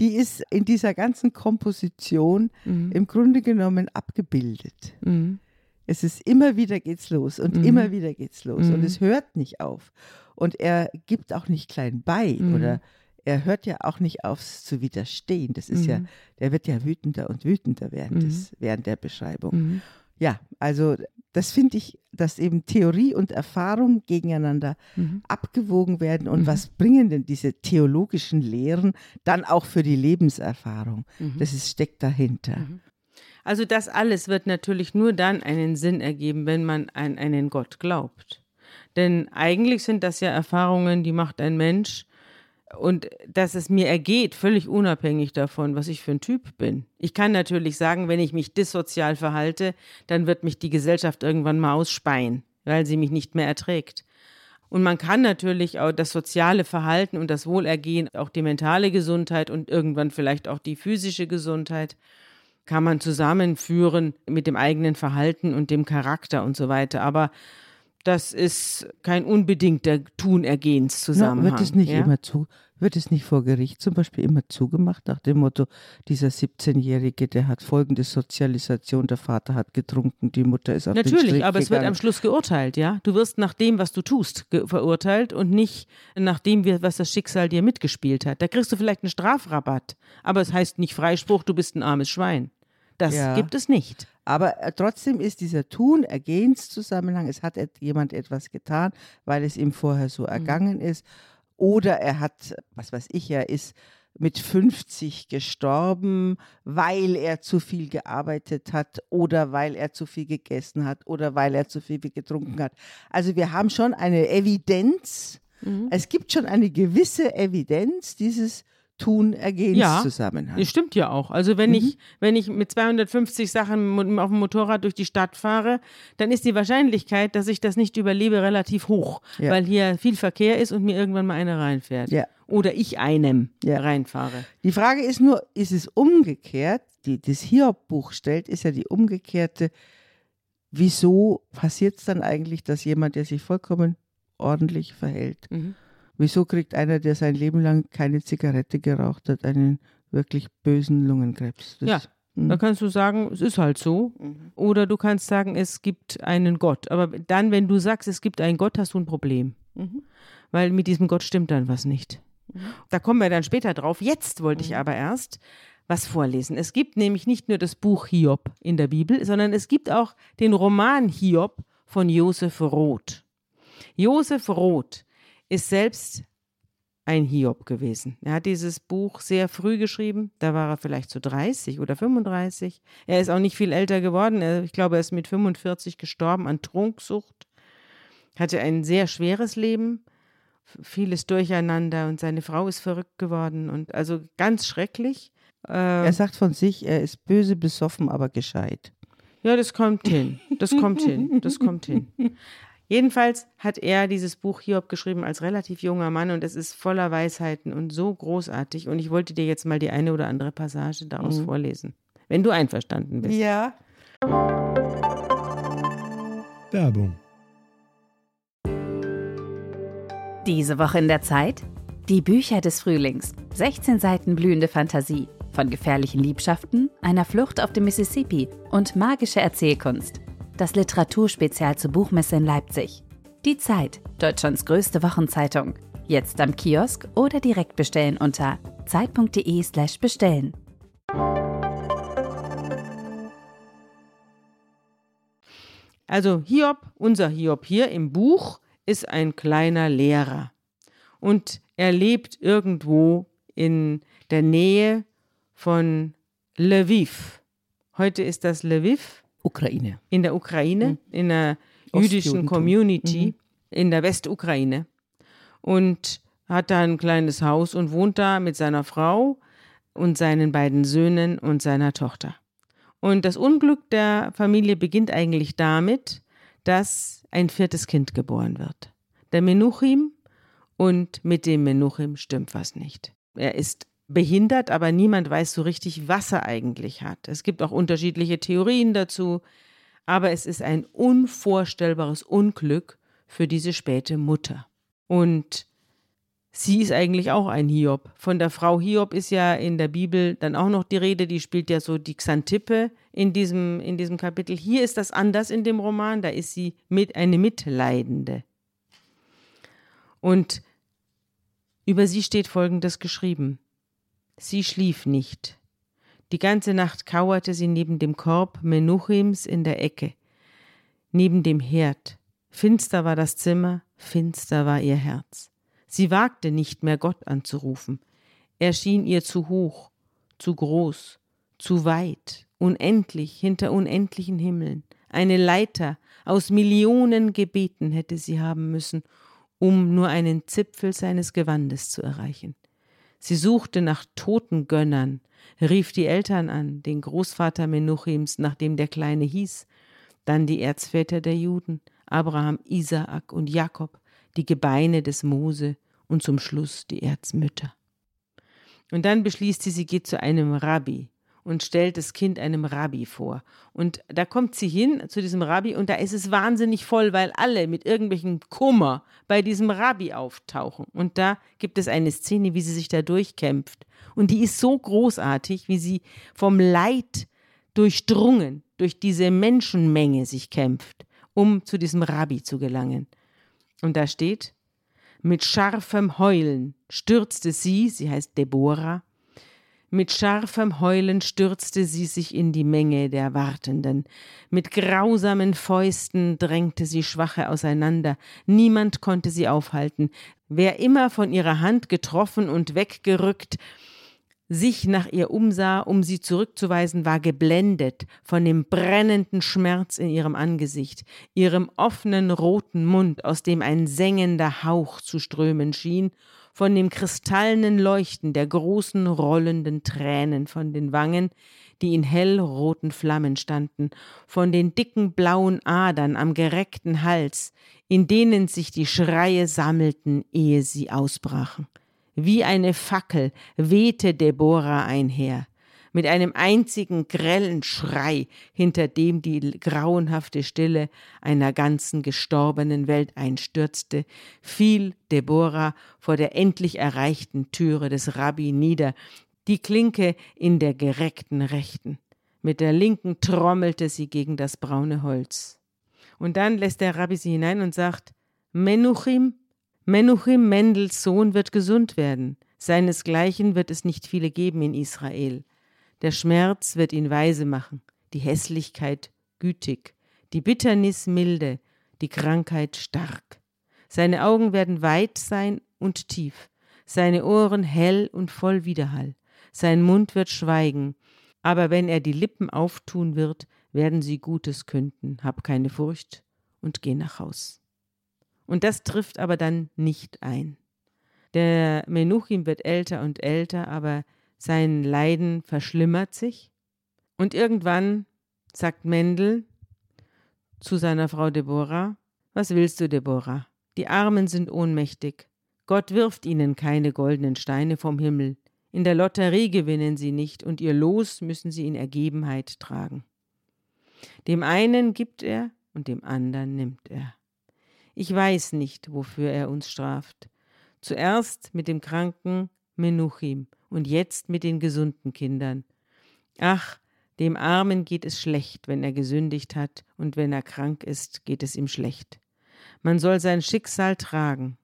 die ist in dieser ganzen Komposition Mhm. im Grunde genommen abgebildet. Mhm. Es ist immer wieder geht's los und Mhm. immer wieder geht's los und Mhm. es hört nicht auf. Und er gibt auch nicht klein bei Mhm. oder er hört ja auch nicht auf zu widerstehen. Das ist mhm. ja, der wird ja wütender und wütender während, mhm. des, während der Beschreibung. Mhm. Ja, also das finde ich, dass eben Theorie und Erfahrung gegeneinander mhm. abgewogen werden. Und mhm. was bringen denn diese theologischen Lehren dann auch für die Lebenserfahrung? Mhm. Das ist, steckt dahinter. Also das alles wird natürlich nur dann einen Sinn ergeben, wenn man an einen Gott glaubt. Denn eigentlich sind das ja Erfahrungen, die macht ein Mensch, und dass es mir ergeht, völlig unabhängig davon, was ich für ein Typ bin. Ich kann natürlich sagen, wenn ich mich dissozial verhalte, dann wird mich die Gesellschaft irgendwann mal ausspeien, weil sie mich nicht mehr erträgt. Und man kann natürlich auch das soziale Verhalten und das Wohlergehen, auch die mentale Gesundheit und irgendwann vielleicht auch die physische Gesundheit, kann man zusammenführen mit dem eigenen Verhalten und dem Charakter und so weiter. Aber das ist kein unbedingter Tunergehenszusammenhang. Ja, wird es nicht ja? immer zu, wird es nicht vor Gericht zum Beispiel immer zugemacht nach dem Motto, dieser 17-Jährige, der hat folgende Sozialisation, der Vater hat getrunken, die Mutter ist auf Natürlich, den Strich aber es wird am Schluss geurteilt, ja. Du wirst nach dem, was du tust, verurteilt und nicht nach dem, was das Schicksal dir mitgespielt hat. Da kriegst du vielleicht einen Strafrabatt, aber es heißt nicht Freispruch, du bist ein armes Schwein. Das ja. gibt es nicht. Aber äh, trotzdem ist dieser Tun-Ergehenszusammenhang, es hat jemand etwas getan, weil es ihm vorher so mhm. ergangen mhm. ist. Oder er hat, was weiß ich, er ist mit 50 gestorben, weil er zu viel gearbeitet hat oder weil er zu viel gegessen hat oder weil er zu viel getrunken hat. Also wir haben schon eine Evidenz, mhm. es gibt schon eine gewisse Evidenz dieses Tun-Ergehenszusammenhang. Ja, stimmt ja auch. Also wenn mhm. ich, wenn ich mit 250 Sachen auf dem Motorrad durch die Stadt fahre, dann ist die Wahrscheinlichkeit, dass ich das nicht überlebe, relativ hoch, ja. weil hier viel Verkehr ist und mir irgendwann mal einer reinfährt. Ja. Oder ich einem reinfahre. Die Frage ist nur, ist es umgekehrt? Die das Hiob-Buch stellt, ist ja die umgekehrte. Wieso passiert es dann eigentlich, dass jemand, der sich vollkommen ordentlich verhält, mhm Wieso kriegt einer, der sein Leben lang keine Zigarette geraucht hat, einen wirklich bösen Lungenkrebs? Das, ja, mh. da kannst du sagen, es ist halt so. Mhm. Oder du kannst sagen, es gibt einen Gott. Aber dann, wenn du sagst, es gibt einen Gott, hast du ein Problem. Mhm. Weil mit diesem Gott stimmt dann was nicht. Mhm. Da kommen wir dann später drauf. Jetzt wollte ich mhm. aber erst was vorlesen. Es gibt nämlich nicht nur das Buch Hiob in der Bibel, sondern es gibt auch den Roman Hiob von Josef Roth. Josef Roth ist selbst ein Hiob gewesen. Er hat dieses Buch sehr früh geschrieben, da war er vielleicht so 30 oder 35. Er ist auch nicht viel älter geworden, ich glaube, er ist mit 45 gestorben an Trunksucht, hatte ein sehr schweres Leben, vieles Durcheinander und seine Frau ist verrückt geworden und also ganz schrecklich. Er sagt von sich, er ist böse besoffen, aber gescheit. Ja, das kommt hin. Das kommt hin. Das kommt hin. (laughs) Jedenfalls hat er dieses Buch Hiob geschrieben als relativ junger Mann und es ist voller Weisheiten und so großartig. Und ich wollte dir jetzt mal die eine oder andere Passage daraus mhm. vorlesen, wenn du einverstanden bist. Ja. Werbung. Diese Woche in der Zeit? Die Bücher des Frühlings. 16 Seiten blühende Fantasie. Von gefährlichen Liebschaften, einer Flucht auf dem Mississippi und magische Erzählkunst das Literaturspezial zur Buchmesse in Leipzig. Die Zeit, Deutschlands größte Wochenzeitung. Jetzt am Kiosk oder direkt bestellen unter zeit.de/slash bestellen. Also Hiob, unser Hiob hier im Buch, ist ein kleiner Lehrer. Und er lebt irgendwo in der Nähe von Lviv. Heute ist das Lviv Ukraine. In der Ukraine, mhm. in der jüdischen Community mhm. in der Westukraine. Und hat da ein kleines Haus und wohnt da mit seiner Frau und seinen beiden Söhnen und seiner Tochter. Und das Unglück der Familie beginnt eigentlich damit, dass ein viertes Kind geboren wird. Der Menuchim und mit dem Menuchim stimmt was nicht. Er ist behindert, aber niemand weiß so richtig, was er eigentlich hat. Es gibt auch unterschiedliche Theorien dazu, aber es ist ein unvorstellbares Unglück für diese späte Mutter. Und sie ist eigentlich auch ein Hiob. Von der Frau Hiob ist ja in der Bibel dann auch noch die Rede, die spielt ja so die Xantippe in diesem, in diesem Kapitel. Hier ist das anders in dem Roman, da ist sie mit eine Mitleidende. Und Über sie steht Folgendes geschrieben. Sie schlief nicht. Die ganze Nacht kauerte sie neben dem Korb Menuchims in der Ecke, neben dem Herd. Finster war das Zimmer, finster war ihr Herz. Sie wagte nicht mehr Gott anzurufen. Er schien ihr zu hoch, zu groß, zu weit, unendlich hinter unendlichen Himmeln. Eine Leiter aus Millionen Gebeten hätte sie haben müssen, um nur einen Zipfel seines Gewandes zu erreichen. Sie suchte nach toten Gönnern, rief die Eltern an, den Großvater Menuchims, nach dem der Kleine hieß, dann die Erzväter der Juden, Abraham, Isaak und Jakob, die Gebeine des Mose und zum Schluss die Erzmütter. Und dann beschließt sie, sie geht zu einem Rabbi, und stellt das Kind einem Rabbi vor. Und da kommt sie hin zu diesem Rabbi und da ist es wahnsinnig voll, weil alle mit irgendwelchen Kummer bei diesem Rabbi auftauchen. Und da gibt es eine Szene, wie sie sich da durchkämpft. Und die ist so großartig, wie sie vom Leid durchdrungen durch diese Menschenmenge sich kämpft, um zu diesem Rabbi zu gelangen. Und da steht, mit scharfem Heulen stürzte sie, sie heißt Deborah, mit scharfem Heulen stürzte sie sich in die Menge der Wartenden. Mit grausamen Fäusten drängte sie Schwache auseinander. Niemand konnte sie aufhalten. Wer immer von ihrer Hand getroffen und weggerückt, sich nach ihr umsah, um sie zurückzuweisen, war geblendet von dem brennenden Schmerz in ihrem Angesicht, ihrem offenen roten Mund, aus dem ein sengender Hauch zu strömen schien, von dem kristallenen Leuchten der großen rollenden Tränen von den Wangen, die in hellroten Flammen standen, von den dicken blauen Adern am gereckten Hals, in denen sich die Schreie sammelten, ehe sie ausbrachen. Wie eine Fackel wehte Deborah einher mit einem einzigen grellen Schrei, hinter dem die grauenhafte Stille einer ganzen gestorbenen Welt einstürzte, fiel Deborah vor der endlich erreichten Türe des Rabbi nieder, die Klinke in der gereckten Rechten. Mit der linken trommelte sie gegen das braune Holz. Und dann lässt der Rabbi sie hinein und sagt, Menuchim, Menuchim Mendels Sohn wird gesund werden. Seinesgleichen wird es nicht viele geben in Israel. Der Schmerz wird ihn weise machen, die Hässlichkeit gütig, die Bitternis milde, die Krankheit stark. Seine Augen werden weit sein und tief, seine Ohren hell und voll Widerhall, sein Mund wird schweigen, aber wenn er die Lippen auftun wird, werden sie Gutes künden, hab keine Furcht und geh nach Haus. Und das trifft aber dann nicht ein. Der Menuchim wird älter und älter, aber sein Leiden verschlimmert sich. Und irgendwann sagt Mendel zu seiner Frau Deborah, was willst du, Deborah? Die Armen sind ohnmächtig. Gott wirft ihnen keine goldenen Steine vom Himmel. In der Lotterie gewinnen sie nicht, und ihr Los müssen sie in Ergebenheit tragen. Dem einen gibt er, und dem anderen nimmt er. Ich weiß nicht, wofür er uns straft. Zuerst mit dem kranken Menuchim und jetzt mit den gesunden Kindern. Ach, dem Armen geht es schlecht, wenn er gesündigt hat, und wenn er krank ist, geht es ihm schlecht. Man soll sein Schicksal tragen.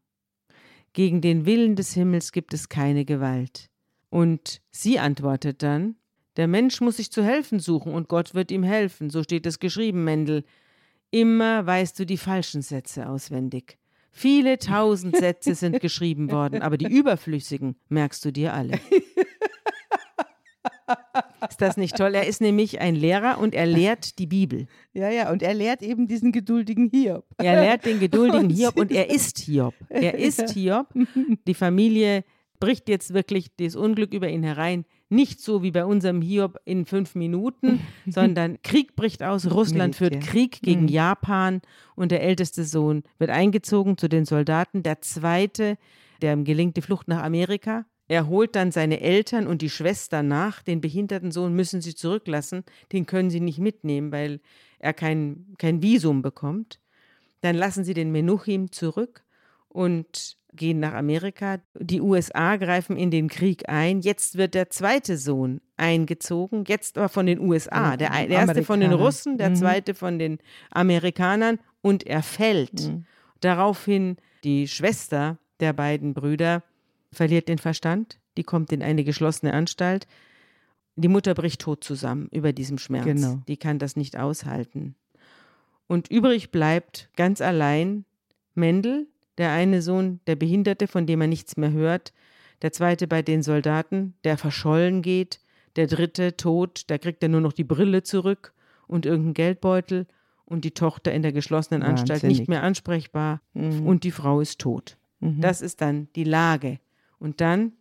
Gegen den Willen des Himmels gibt es keine Gewalt. Und sie antwortet dann, der Mensch muss sich zu helfen suchen und Gott wird ihm helfen, so steht es geschrieben, Mendel. Immer weißt du die falschen Sätze auswendig. Viele tausend Sätze sind geschrieben worden, aber die überflüssigen merkst du dir alle. Ist das nicht toll? Er ist nämlich ein Lehrer und er lehrt die Bibel. Ja, ja, und er lehrt eben diesen geduldigen Hiob. Er lehrt den geduldigen Hiob und er ist Hiob. Er ist Hiob. Die Familie bricht jetzt wirklich das Unglück über ihn herein. Nicht so wie bei unserem Hiob in fünf Minuten, (laughs) sondern Krieg bricht aus. Russland führt Krieg gegen mhm. Japan und der älteste Sohn wird eingezogen zu den Soldaten. Der zweite, der gelingt die Flucht nach Amerika. Er holt dann seine Eltern und die Schwester nach. Den behinderten Sohn müssen sie zurücklassen. Den können sie nicht mitnehmen, weil er kein, kein Visum bekommt. Dann lassen sie den Menuchim zurück und gehen nach Amerika. Die USA greifen in den Krieg ein. Jetzt wird der zweite Sohn eingezogen, jetzt aber von den USA. Der, der erste von den Russen, der mhm. zweite von den Amerikanern und er fällt. Mhm. Daraufhin die Schwester der beiden Brüder verliert den Verstand, die kommt in eine geschlossene Anstalt. Die Mutter bricht tot zusammen über diesem Schmerz. Genau. Die kann das nicht aushalten. Und übrig bleibt ganz allein Mendel, der eine Sohn, der Behinderte, von dem er nichts mehr hört, der zweite bei den Soldaten, der verschollen geht, der dritte tot, da kriegt er nur noch die Brille zurück und irgendeinen Geldbeutel und die Tochter in der geschlossenen Anstalt Wahnsinnig. nicht mehr ansprechbar Mhm. und die Frau ist tot. Mhm. Das ist dann die Lage. Und dann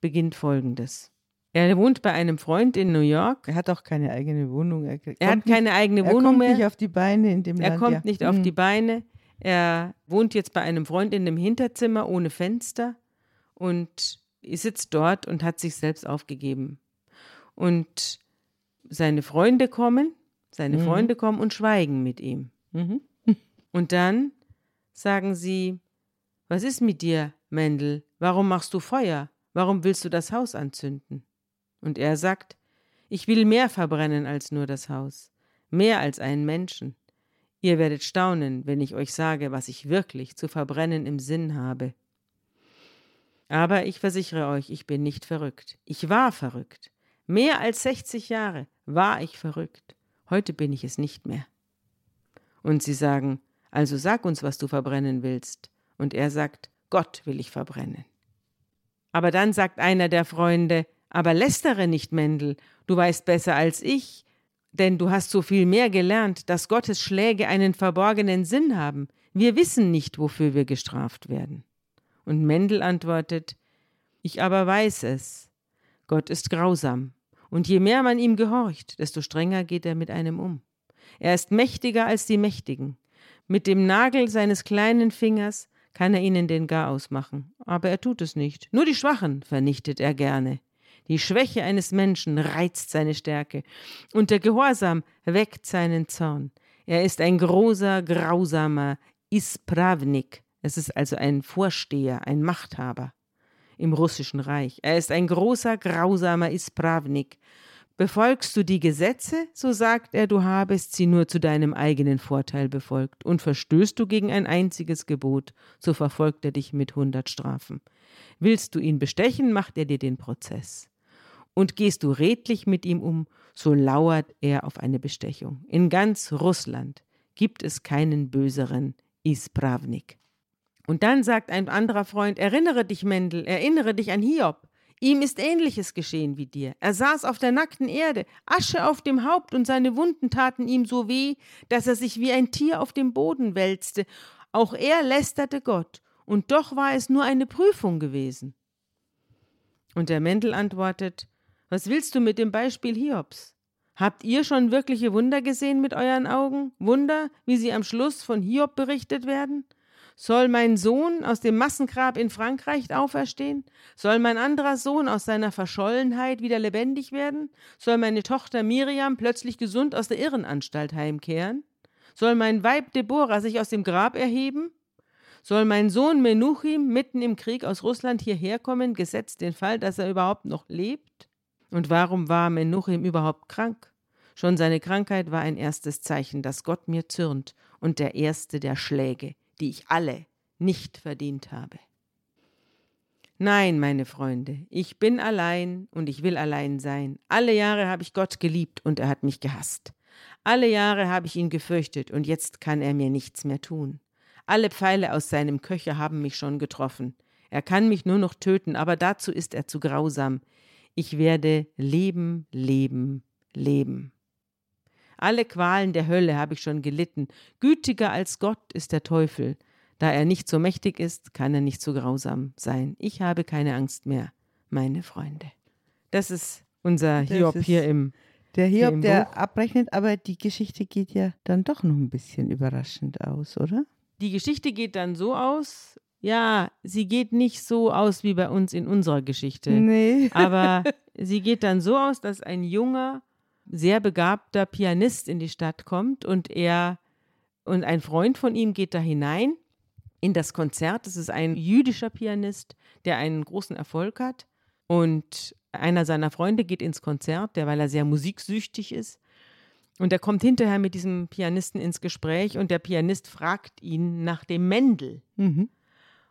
beginnt Folgendes. Er wohnt bei einem Freund in New York. er hat auch keine eigene Wohnung. Er, Er hat kommt nicht- keine eigene er Wohnung kommt mehr. nicht auf die Beine in dem Er Land. kommt ja. nicht auf Mhm. die Beine. Er wohnt jetzt bei einem Freund in einem Hinterzimmer ohne Fenster und sitzt dort und hat sich selbst aufgegeben. Und seine Freunde kommen, seine Mhm. Freunde kommen und schweigen mit ihm. Mhm. Und dann sagen sie, was ist mit dir, Mendel? Warum machst du Feuer? Warum willst du das Haus anzünden? Und er sagt, ich will mehr verbrennen als nur das Haus, mehr als einen Menschen. Ihr werdet staunen, wenn ich euch sage, was ich wirklich zu verbrennen im Sinn habe. Aber ich versichere euch, ich bin nicht verrückt. Ich war verrückt. Mehr als 60 Jahre war ich verrückt. Heute bin ich es nicht mehr. Und sie sagen, also sag uns, was du verbrennen willst. Und er sagt, Gott will ich verbrennen. Aber dann sagt einer der Freunde, aber lästere nicht, Mendel, du weißt besser als ich, denn du hast so viel mehr gelernt, dass Gottes Schläge einen verborgenen Sinn haben. Wir wissen nicht, wofür wir gestraft werden. Und Mendel antwortet, ich aber weiß es. Gott ist grausam, und je mehr man ihm gehorcht, desto strenger geht er mit einem um. Er ist mächtiger als die Mächtigen. Mit dem Nagel seines kleinen Fingers kann er ihnen den Garaus machen, aber er tut es nicht. Nur die Schwachen vernichtet er gerne. Die Schwäche eines Menschen reizt seine Stärke, und der Gehorsam weckt seinen Zorn. Er ist ein großer, grausamer Ispravnik. Es ist also ein Vorsteher, ein Machthaber im russischen Reich. Er ist ein großer, grausamer Ispravnik. Befolgst du die Gesetze, so sagt er, du habest sie nur zu deinem eigenen Vorteil befolgt, und verstößt du gegen ein einziges Gebot, so verfolgt er dich mit hundert Strafen. Willst du ihn bestechen, macht er dir den Prozess. Und gehst du redlich mit ihm um, so lauert er auf eine Bestechung. In ganz Russland gibt es keinen böseren Ispravnik. Und dann sagt ein anderer Freund, erinnere dich, Mendel, erinnere dich an Hiob. Ihm ist ähnliches geschehen wie dir. Er saß auf der nackten Erde, Asche auf dem Haupt, und seine Wunden taten ihm so weh, dass er sich wie ein Tier auf dem Boden wälzte. Auch er lästerte Gott, und doch war es nur eine Prüfung gewesen. Und der Mendel antwortet, was willst du mit dem Beispiel Hiobs? Habt ihr schon wirkliche Wunder gesehen mit euren Augen? Wunder, wie sie am Schluss von Hiob berichtet werden? Soll mein Sohn aus dem Massengrab in Frankreich auferstehen? Soll mein anderer Sohn aus seiner Verschollenheit wieder lebendig werden? Soll meine Tochter Miriam plötzlich gesund aus der Irrenanstalt heimkehren? Soll mein Weib Deborah sich aus dem Grab erheben? Soll mein Sohn Menuchim mitten im Krieg aus Russland hierher kommen, gesetzt den Fall, dass er überhaupt noch lebt? Und warum war Menuchim überhaupt krank? Schon seine Krankheit war ein erstes Zeichen, dass Gott mir zürnt und der erste der Schläge, die ich alle nicht verdient habe. Nein, meine Freunde, ich bin allein und ich will allein sein. Alle Jahre habe ich Gott geliebt und er hat mich gehasst. Alle Jahre habe ich ihn gefürchtet und jetzt kann er mir nichts mehr tun. Alle Pfeile aus seinem Köcher haben mich schon getroffen. Er kann mich nur noch töten, aber dazu ist er zu grausam. Ich werde leben, leben, leben. Alle Qualen der Hölle habe ich schon gelitten. Gütiger als Gott ist der Teufel. Da er nicht so mächtig ist, kann er nicht so grausam sein. Ich habe keine Angst mehr, meine Freunde. Das ist unser Hiob ist- hier im. Der Hier Hiob, im der abrechnet, aber die Geschichte geht ja dann doch noch ein bisschen überraschend aus, oder? Die Geschichte geht dann so aus. Ja, sie geht nicht so aus wie bei uns in unserer Geschichte. Nee. (laughs) Aber sie geht dann so aus, dass ein junger, sehr begabter Pianist in die Stadt kommt und er und ein Freund von ihm geht da hinein in das Konzert. Das ist ein jüdischer Pianist, der einen großen Erfolg hat. Und einer seiner Freunde geht ins Konzert, der, weil er sehr musiksüchtig ist. Und er kommt hinterher mit diesem Pianisten ins Gespräch und der Pianist fragt ihn nach dem Mendel. Mhm.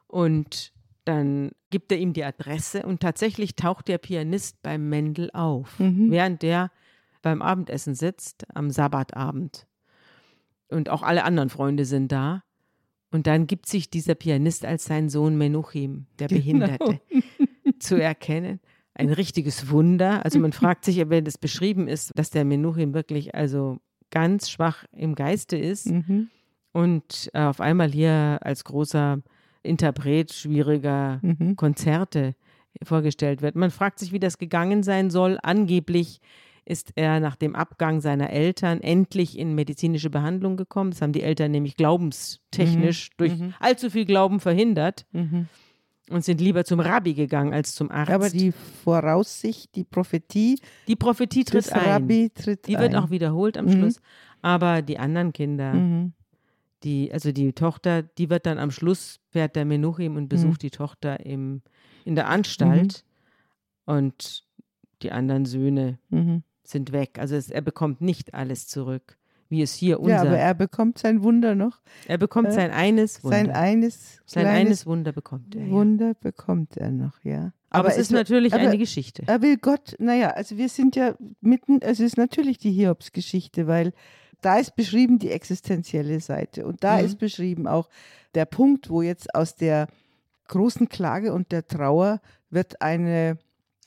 Und dann gibt er ihm die Adresse und tatsächlich taucht der Pianist beim Mendel auf, Mhm. während der beim Abendessen sitzt, am Sabbatabend. Und auch alle anderen Freunde sind da. Und dann gibt sich dieser Pianist als sein Sohn Menuchim, der Genau. Behinderte, zu erkennen. Ein richtiges Wunder. Also man fragt sich, wenn das beschrieben ist, dass der Menuchim wirklich also ganz schwach im Geiste ist Mhm. und äh, auf einmal hier als großer Interpret schwieriger Mhm. Konzerte vorgestellt wird. Man fragt sich, wie das gegangen sein soll. Angeblich ist er nach dem Abgang seiner Eltern endlich in medizinische Behandlung gekommen. Das haben die Eltern nämlich glaubenstechnisch durch mhm. allzu viel Glauben verhindert Mhm. und sind lieber zum Rabbi gegangen als zum Arzt. Aber die Voraussicht, die Prophetie die Prophetie tritt ein. Rabbi tritt Die wird ein. auch wiederholt am Mhm. Schluss. Aber die anderen Kinder, Mhm. Die, also die Tochter, die wird dann am Schluss, fährt der Menuchim und besucht die Tochter im, in der Anstalt. Und die anderen Söhne Mhm. sind weg. Also es, er bekommt nicht alles zurück, wie es hier unser. Ja, aber er bekommt sein Wunder noch. er bekommt äh, sein eines Wunder. Sein eines sein eines Wunder bekommt er. Ja. Wunder bekommt er noch, ja. Aber, es ist natürlich aber eine Geschichte. Er will Gott, naja, also wir sind ja mitten, es ist natürlich die Hiobsgeschichte, weil da ist beschrieben die existenzielle Seite und da Mhm. ist beschrieben auch der Punkt, wo jetzt aus der großen Klage und der Trauer wird eine,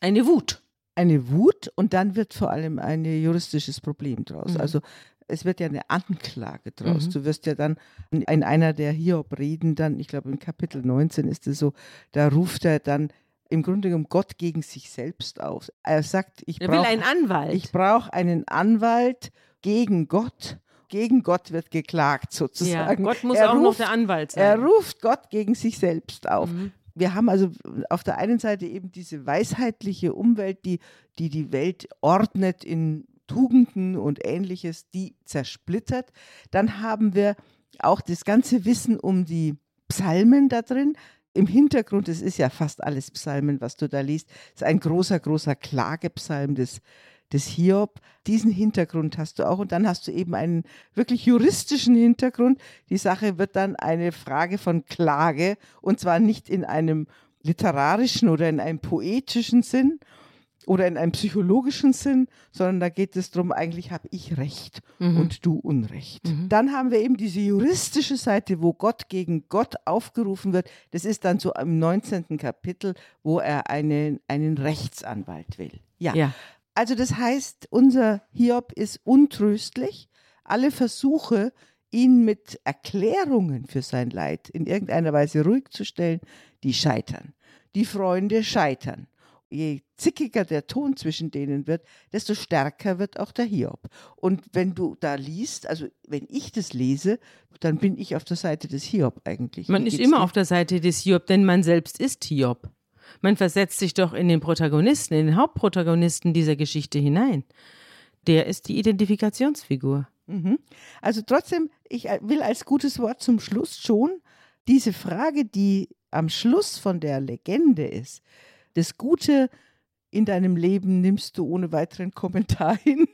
Eine Wut. eine Wut und dann wird vor allem ein juristisches Problem draus. Mhm. Also es wird ja eine Anklage draus. Mhm. Du wirst ja dann in einer der Hiob-Reden dann, ich glaube im Kapitel 19 ist es so, da ruft er dann im Grunde genommen Gott gegen sich selbst auf. Er sagt, ich brauche einen Anwalt. ich brauche einen Anwalt gegen Gott. Gegen Gott wird geklagt ja, sozusagen. Gott muss er auch ruft, noch der Anwalt sein. Er ruft Gott gegen sich selbst auf. Mhm. Wir haben also auf der einen Seite eben diese weisheitliche Umwelt, die die, die Welt ordnet in Tugenden und ähnliches, die zersplittert. Dann haben wir auch das ganze Wissen um die Psalmen da drin. Im Hintergrund, es ist ja fast alles Psalmen, was du da liest, ist ein großer, großer Klagepsalm des, des Hiob. Diesen Hintergrund hast du auch. Und dann hast du eben einen wirklich juristischen Hintergrund. Die Sache wird dann eine Frage von Klage und zwar nicht in einem literarischen oder in einem poetischen Sinn oder in einem psychologischen Sinn, sondern da geht es darum, eigentlich habe ich Recht Mhm. und du Unrecht. Dann haben wir eben diese juristische Seite, wo Gott gegen Gott aufgerufen wird. Das ist dann so im 19. Kapitel, wo er einen, einen Rechtsanwalt will. Ja. Ja. Also das heißt, unser Hiob ist untröstlich. Alle Versuche, ihn mit Erklärungen für sein Leid in irgendeiner Weise ruhig zu stellen, die scheitern. Die Freunde scheitern. Je zickiger der Ton zwischen denen wird, desto stärker wird auch der Hiob. Und wenn du da liest, also wenn ich das lese, dann bin ich auf der Seite des Hiob eigentlich. Man ist immer auf der Seite des Hiob, denn man selbst ist Hiob. Man versetzt sich doch in den Protagonisten, in den Hauptprotagonisten dieser Geschichte hinein. Der ist die Identifikationsfigur. Mhm. Also trotzdem, ich äh, will als gutes Wort zum Schluss schon diese Frage, die am Schluss von der Legende ist, das Gute in deinem Leben nimmst du ohne weiteren Kommentar (laughs) hin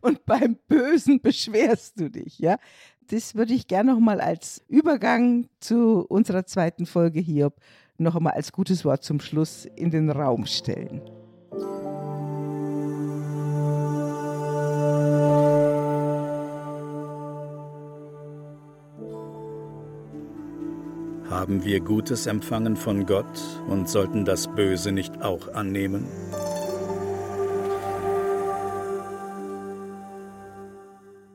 und beim Bösen beschwerst du dich, ja? Das würde ich gerne noch mal als Übergang zu unserer zweiten Folge Hiob noch einmal als gutes Wort zum Schluss in den Raum stellen. Haben wir Gutes empfangen von Gott und sollten das Böse nicht auch annehmen?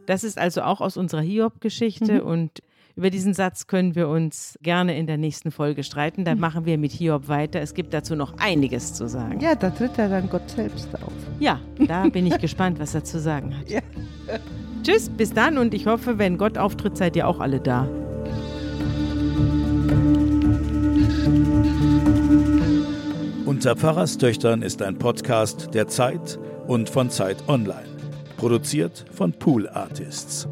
Das ist also auch aus unserer Hiob-Geschichte und über diesen Satz können wir uns gerne in der nächsten Folge streiten. Da machen wir mit Hiob weiter. Es gibt dazu noch einiges zu sagen. Ja, da tritt er dann Gott selbst auf. Ja, da (laughs) bin ich gespannt, was er zu sagen hat. Ja. Tschüss, bis dann und ich hoffe, wenn Gott auftritt, seid ihr auch alle da. Unter Pfarrerstöchtern ist ein Podcast der Zeit und von Zeit Online. Produziert von Pool Artists.